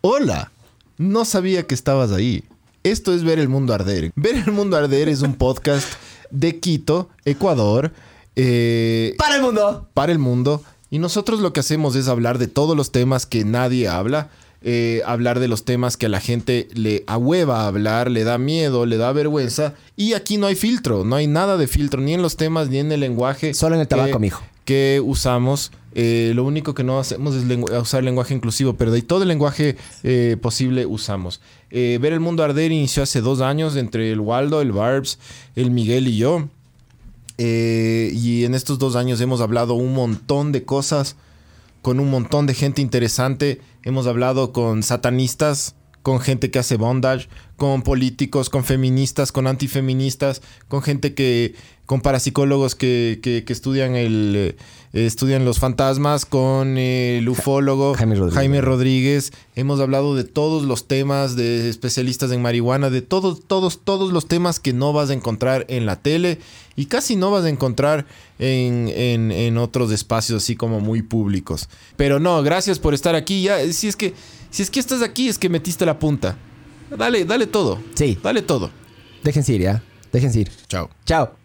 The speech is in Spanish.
Hola, no sabía que estabas ahí. Esto es Ver el Mundo Arder. Ver el Mundo Arder es un podcast de Quito, Ecuador. eh, ¡Para el mundo! para el mundo. Y nosotros lo que hacemos es hablar de todos los temas que nadie habla. eh, hablar de los temas que a la gente le ahueva hablar, le da miedo, le da vergüenza. Y aquí no hay filtro, no hay nada de filtro, ni en los temas, ni en el lenguaje. Solo en el tabaco, que- mijo. Que usamos. Eh, lo único que no hacemos es lengu- usar lenguaje inclusivo, pero de todo el lenguaje eh, posible usamos. Eh, Ver el mundo arder inició hace dos años entre el Waldo, el Barbs, el Miguel y yo. Y en estos dos años hemos hablado un montón de cosas con un montón de gente interesante. Hemos hablado con satanistas, con gente que hace bondage, con políticos, con feministas, con antifeministas, con gente que, con parapsicólogos que, que, que estudian el eh, estudian los fantasmas, con eh, el ufólogo Jaime Rodríguez. Jaime Rodríguez. Hemos hablado de todos los temas, de especialistas en marihuana, de todos, todos, todos los temas que no vas a encontrar en la tele y casi no vas a encontrar en, en- en otros espacios así como muy públicos. Pero no, gracias por estar aquí. Ya, si es que, si es que estás aquí, es que metiste la punta. Dale, dale todo. Sí. Dale todo. Déjense ir, ¿ya? Déjense ir. Chao. Chao.